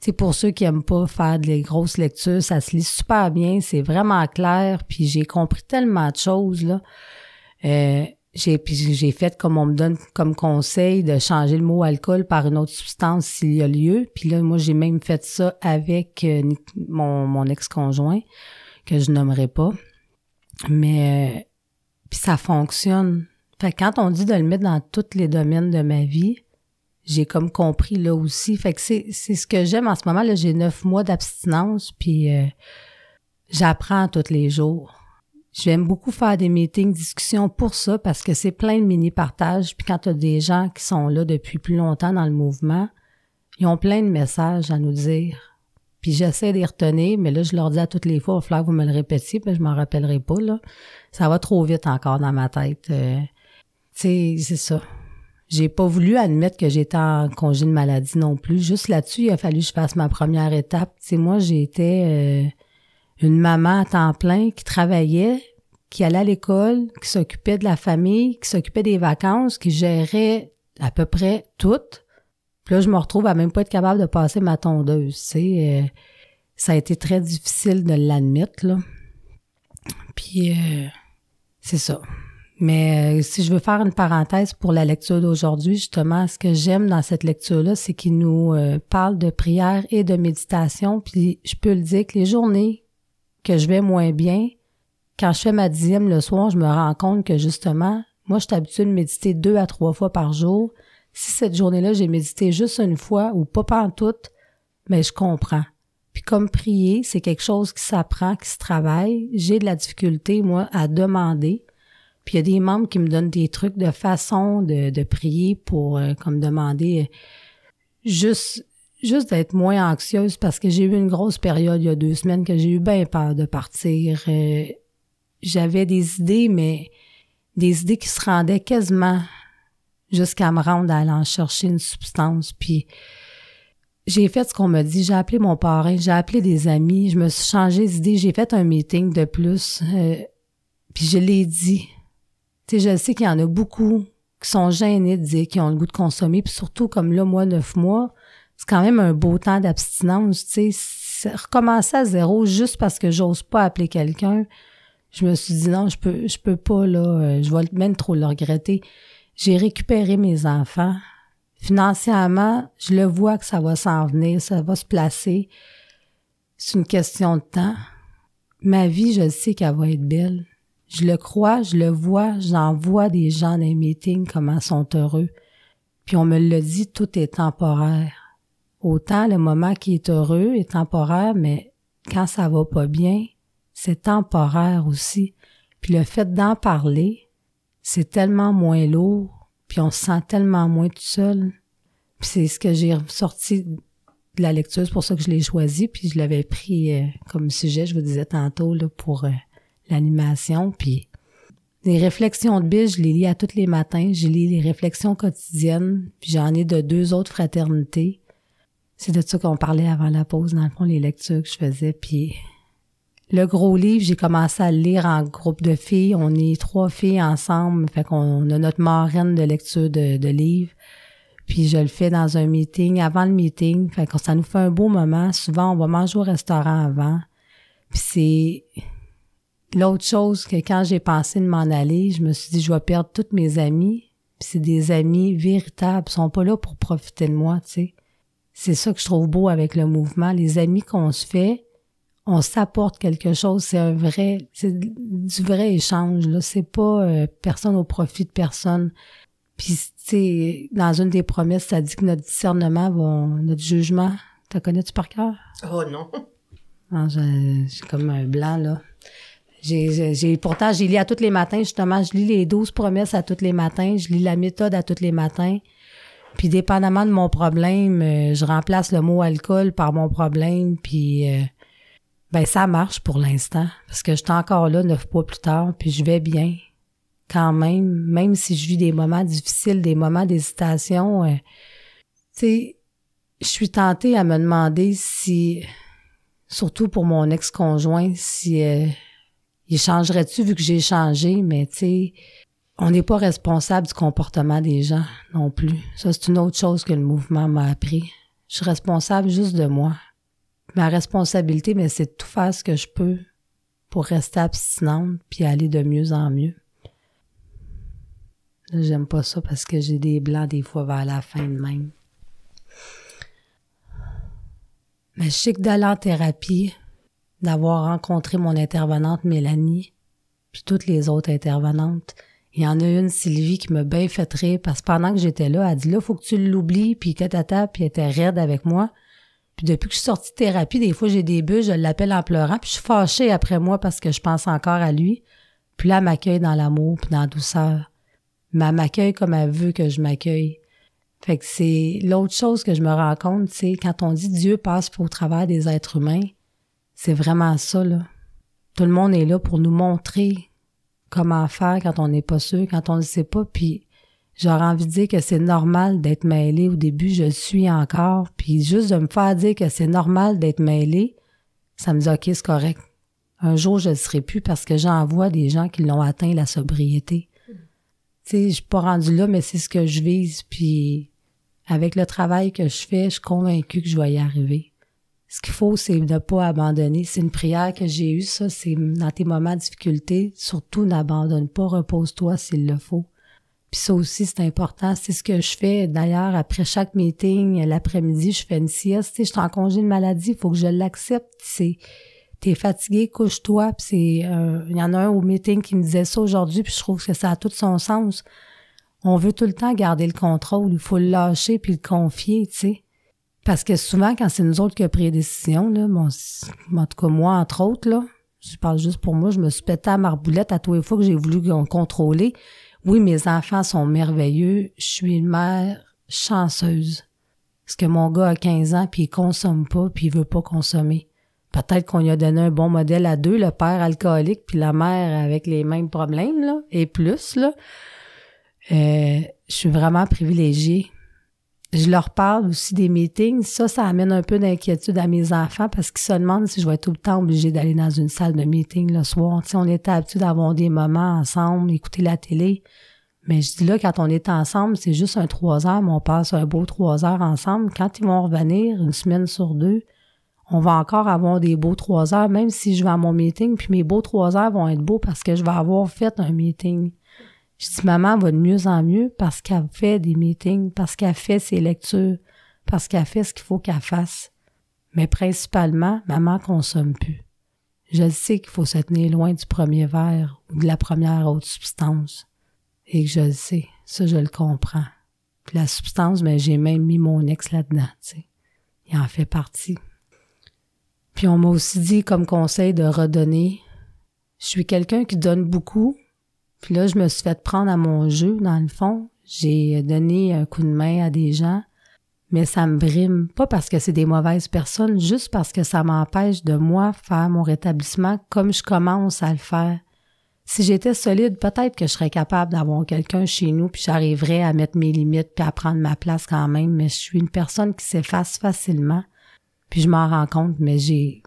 c'est pour ceux qui aiment pas faire des grosses lectures, ça se lit super bien, c'est vraiment clair, puis j'ai compris tellement de choses là. Euh, j'ai puis j'ai fait comme on me donne comme conseil de changer le mot alcool par une autre substance s'il y a lieu. Puis là, moi, j'ai même fait ça avec euh, mon, mon ex-conjoint, que je nommerai pas. Mais euh, ça fonctionne. Fait que quand on dit de le mettre dans tous les domaines de ma vie, j'ai comme compris là aussi. Fait que c'est, c'est ce que j'aime en ce moment. Là, j'ai neuf mois d'abstinence, puis euh, j'apprends tous les jours. J'aime beaucoup faire des meetings, discussions pour ça, parce que c'est plein de mini-partages. Puis quand tu as des gens qui sont là depuis plus longtemps dans le mouvement, ils ont plein de messages à nous dire. Puis j'essaie d'y retenir, mais là, je leur dis à toutes les fois, il va falloir que vous me le répétiez, puis je m'en rappellerai pas, là. Ça va trop vite encore dans ma tête. Euh, sais, c'est ça. J'ai pas voulu admettre que j'étais en congé de maladie non plus. Juste là-dessus, il a fallu que je fasse ma première étape. Tu sais, moi, j'étais euh, une maman à temps plein qui travaillait, qui allait à l'école, qui s'occupait de la famille, qui s'occupait des vacances, qui gérait à peu près tout. Puis là, je me retrouve à même pas être capable de passer ma tondeuse. Tu euh, ça a été très difficile de l'admettre, là. Puis, euh, c'est ça. Mais euh, si je veux faire une parenthèse pour la lecture d'aujourd'hui, justement, ce que j'aime dans cette lecture-là, c'est qu'il nous euh, parle de prière et de méditation. Puis je peux le dire que les journées que je vais moins bien, quand je fais ma dixième le soir, je me rends compte que justement, moi, je suis habituée de méditer deux à trois fois par jour. Si cette journée-là, j'ai médité juste une fois ou pas en toute, mais je comprends. Puis comme prier, c'est quelque chose qui s'apprend, qui se travaille. J'ai de la difficulté, moi, à demander. Puis il y a des membres qui me donnent des trucs de façon de, de prier pour euh, comme demander euh, juste juste d'être moins anxieuse parce que j'ai eu une grosse période il y a deux semaines que j'ai eu bien peur de partir. Euh, j'avais des idées, mais des idées qui se rendaient quasiment jusqu'à me rendre à aller en chercher une substance. Puis j'ai fait ce qu'on m'a dit. J'ai appelé mon parrain, j'ai appelé des amis, je me suis changé d'idée, j'ai fait un meeting de plus. puis je l'ai dit je sais qu'il y en a beaucoup qui sont gênés de dire qu'ils ont le goût de consommer, puis surtout comme là, moi, neuf mois, c'est quand même un beau temps d'abstinence, tu sais. Recommencer à zéro juste parce que j'ose pas appeler quelqu'un, je me suis dit non, je peux, je peux pas, là, euh, je vais même trop le regretter. J'ai récupéré mes enfants. Financièrement, je le vois que ça va s'en venir, ça va se placer. C'est une question de temps. Ma vie, je sais qu'elle va être belle. Je le crois, je le vois, j'en vois des gens dans les meetings comment ils sont heureux. Puis on me le dit, tout est temporaire. Autant le moment qui est heureux est temporaire, mais quand ça va pas bien, c'est temporaire aussi. Puis le fait d'en parler, c'est tellement moins lourd, puis on se sent tellement moins tout seul. Puis c'est ce que j'ai ressorti de la lecture, c'est pour ça que je l'ai choisi, puis je l'avais pris euh, comme sujet, je vous disais tantôt, là, pour euh, l'animation, puis les réflexions de Bill, je les lis à tous les matins. Je lis les réflexions quotidiennes, puis j'en ai de deux autres fraternités. C'est de ça qu'on parlait avant la pause, dans le fond, les lectures que je faisais. Puis le gros livre, j'ai commencé à le lire en groupe de filles. On est trois filles ensemble, fait qu'on a notre marraine de lecture de, de livres. Puis je le fais dans un meeting, avant le meeting. Fait que ça nous fait un beau moment. Souvent, on va manger au restaurant avant. Puis c'est L'autre chose que quand j'ai pensé de m'en aller, je me suis dit, je vais perdre toutes mes amis. Puis c'est des amis véritables, ils sont pas là pour profiter de moi, tu sais. C'est ça que je trouve beau avec le mouvement. Les amis qu'on se fait, on s'apporte quelque chose. C'est un vrai, c'est du vrai échange. Là, c'est pas euh, personne au profit de personne. Puis, tu sais, dans une des promesses, ça dit que notre discernement va, notre jugement. T'as connais-tu par cœur? Oh non. non j'ai comme un blanc là. J'ai, pourtant, j'ai lu à tous les matins, justement. Je lis les douze promesses à tous les matins. Je lis la méthode à tous les matins. Puis, dépendamment de mon problème, euh, je remplace le mot alcool par mon problème. Puis, euh, ben, ça marche pour l'instant. Parce que je suis encore là neuf mois plus tard. Puis, je vais bien. Quand même. Même si je vis des moments difficiles, des moments d'hésitation. Euh, tu sais, je suis tentée à me demander si, surtout pour mon ex-conjoint, si il changerait-tu vu que j'ai changé, mais tu sais, on n'est pas responsable du comportement des gens non plus. Ça, c'est une autre chose que le mouvement m'a appris. Je suis responsable juste de moi. Ma responsabilité, mais c'est de tout faire ce que je peux pour rester abstinente puis aller de mieux en mieux. J'aime pas ça parce que j'ai des blancs des fois vers la fin de même. Mais je sais que d'aller en thérapie, d'avoir rencontré mon intervenante Mélanie, puis toutes les autres intervenantes, il y en a une, Sylvie, qui m'a bien fait parce que pendant que j'étais là, elle dit là, faut que tu l'oublies, puis tata, puis elle était raide avec moi. Puis depuis que je suis sortie de thérapie, des fois j'ai des bus, je l'appelle en pleurant, puis je suis fâchée après moi parce que je pense encore à lui. Puis là, elle m'accueille dans l'amour, puis dans la douceur. Mais elle m'accueille comme elle veut que je m'accueille. Fait que c'est l'autre chose que je me rends compte, c'est quand on dit Dieu passe pour travers des êtres humains, c'est vraiment ça, là. Tout le monde est là pour nous montrer comment faire quand on n'est pas sûr, quand on ne sait pas, puis j'aurais envie de dire que c'est normal d'être mêlé au début, je le suis encore, puis juste de me faire dire que c'est normal d'être mêlé, ça me dit OK, c'est correct. Un jour, je ne serai plus parce que j'en vois des gens qui l'ont atteint la sobriété. Tu sais, je suis pas rendu là, mais c'est ce que je vise, puis avec le travail que je fais, je suis convaincue que je vais y arriver. Ce qu'il faut, c'est ne pas abandonner. C'est une prière que j'ai eue, ça, c'est dans tes moments de difficulté, surtout n'abandonne pas, repose-toi s'il le faut. Puis ça aussi, c'est important. C'est ce que je fais. D'ailleurs, après chaque meeting, l'après-midi, je fais une sieste. Tu sais, je suis en congé de maladie, il faut que je l'accepte. C'est, t'es fatigué, couche-toi. Puis c'est, euh, il y en a un au meeting qui me disait ça aujourd'hui, puis je trouve que ça a tout son sens on veut tout le temps garder le contrôle. Il faut le lâcher puis le confier, tu sais. Parce que souvent, quand c'est nous autres qui avons pris les décisions, là, en tout cas moi, entre autres, là, je parle juste pour moi, je me suis pété à marboulette à tous les fois que j'ai voulu contrôler. Oui, mes enfants sont merveilleux. Je suis une mère chanceuse. Parce que mon gars a 15 ans, puis il consomme pas, puis il veut pas consommer. Peut-être qu'on lui a donné un bon modèle à deux, le père alcoolique, puis la mère avec les mêmes problèmes, là, et plus, là. Euh, je suis vraiment privilégiée. Je leur parle aussi des meetings. Ça, ça amène un peu d'inquiétude à mes enfants parce qu'ils se demandent si je vais être tout le temps obligée d'aller dans une salle de meeting le soir. Tu on était habitués d'avoir des moments ensemble, écouter la télé. Mais je dis là, quand on est ensemble, c'est juste un trois heures, mais on passe un beau trois heures ensemble. Quand ils vont revenir, une semaine sur deux, on va encore avoir des beaux trois heures, même si je vais à mon meeting, puis mes beaux trois heures vont être beaux parce que je vais avoir fait un meeting. Je dis, maman va de mieux en mieux parce qu'elle fait des meetings, parce qu'elle fait ses lectures, parce qu'elle fait ce qu'il faut qu'elle fasse. Mais principalement, maman consomme plus. Je sais qu'il faut se tenir loin du premier verre ou de la première haute substance. Et que je le sais. Ça, je le comprends. Puis la substance, mais j'ai même mis mon ex là-dedans, tu sais. Il en fait partie. Puis on m'a aussi dit comme conseil de redonner. Je suis quelqu'un qui donne beaucoup, puis là, je me suis fait prendre à mon jeu, dans le fond. J'ai donné un coup de main à des gens, mais ça me brime. Pas parce que c'est des mauvaises personnes, juste parce que ça m'empêche de moi faire mon rétablissement comme je commence à le faire. Si j'étais solide, peut-être que je serais capable d'avoir quelqu'un chez nous, puis j'arriverais à mettre mes limites, puis à prendre ma place quand même, mais je suis une personne qui s'efface facilement. Puis je m'en rends compte, mais j'ai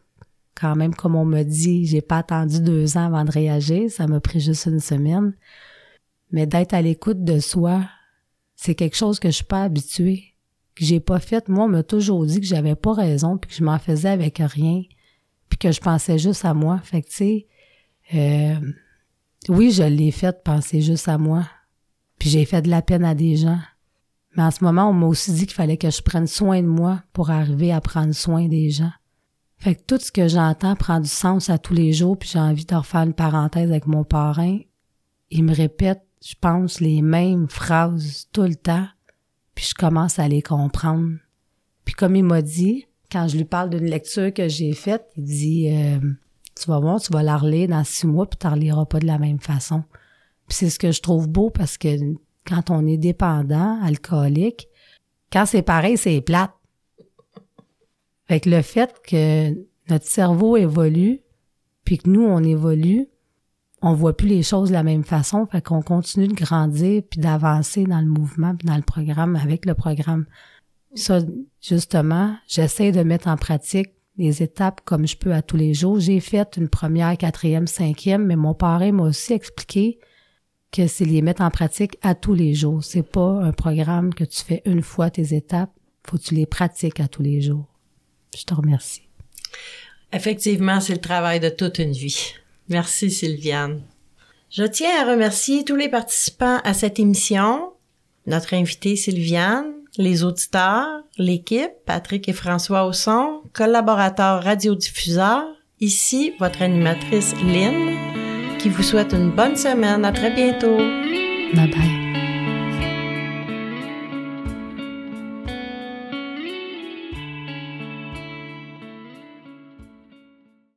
quand même, comme on me dit, j'ai pas attendu deux ans avant de réagir, ça m'a pris juste une semaine. Mais d'être à l'écoute de soi, c'est quelque chose que je suis pas habituée, que j'ai pas fait. Moi, on m'a toujours dit que j'avais pas raison, puis que je m'en faisais avec rien, puis que je pensais juste à moi. Fait que, tu sais, euh, oui, je l'ai fait penser juste à moi. Puis j'ai fait de la peine à des gens. Mais en ce moment, on m'a aussi dit qu'il fallait que je prenne soin de moi pour arriver à prendre soin des gens. Fait que tout ce que j'entends prend du sens à tous les jours, puis j'ai envie de refaire une parenthèse avec mon parrain. Il me répète, je pense, les mêmes phrases tout le temps, puis je commence à les comprendre. Puis comme il m'a dit, quand je lui parle d'une lecture que j'ai faite, il dit euh, Tu vas voir, tu vas la dans six mois, puis tu reliras pas de la même façon. Puis c'est ce que je trouve beau parce que quand on est dépendant, alcoolique, quand c'est pareil, c'est plate. Fait que le fait que notre cerveau évolue, puis que nous, on évolue, on voit plus les choses de la même façon, fait qu'on continue de grandir puis d'avancer dans le mouvement puis dans le programme avec le programme. Ça, justement, j'essaie de mettre en pratique les étapes comme je peux à tous les jours. J'ai fait une première, quatrième, cinquième, mais mon parrain m'a aussi expliqué que c'est les mettre en pratique à tous les jours. C'est pas un programme que tu fais une fois tes étapes, faut que tu les pratiques à tous les jours. Je te remercie. Effectivement, c'est le travail de toute une vie. Merci, Sylviane. Je tiens à remercier tous les participants à cette émission, notre invité Sylviane, les auditeurs, l'équipe, Patrick et François au son, collaborateurs radiodiffuseurs, ici votre animatrice Lynn, qui vous souhaite une bonne semaine. À très bientôt. Bye bye.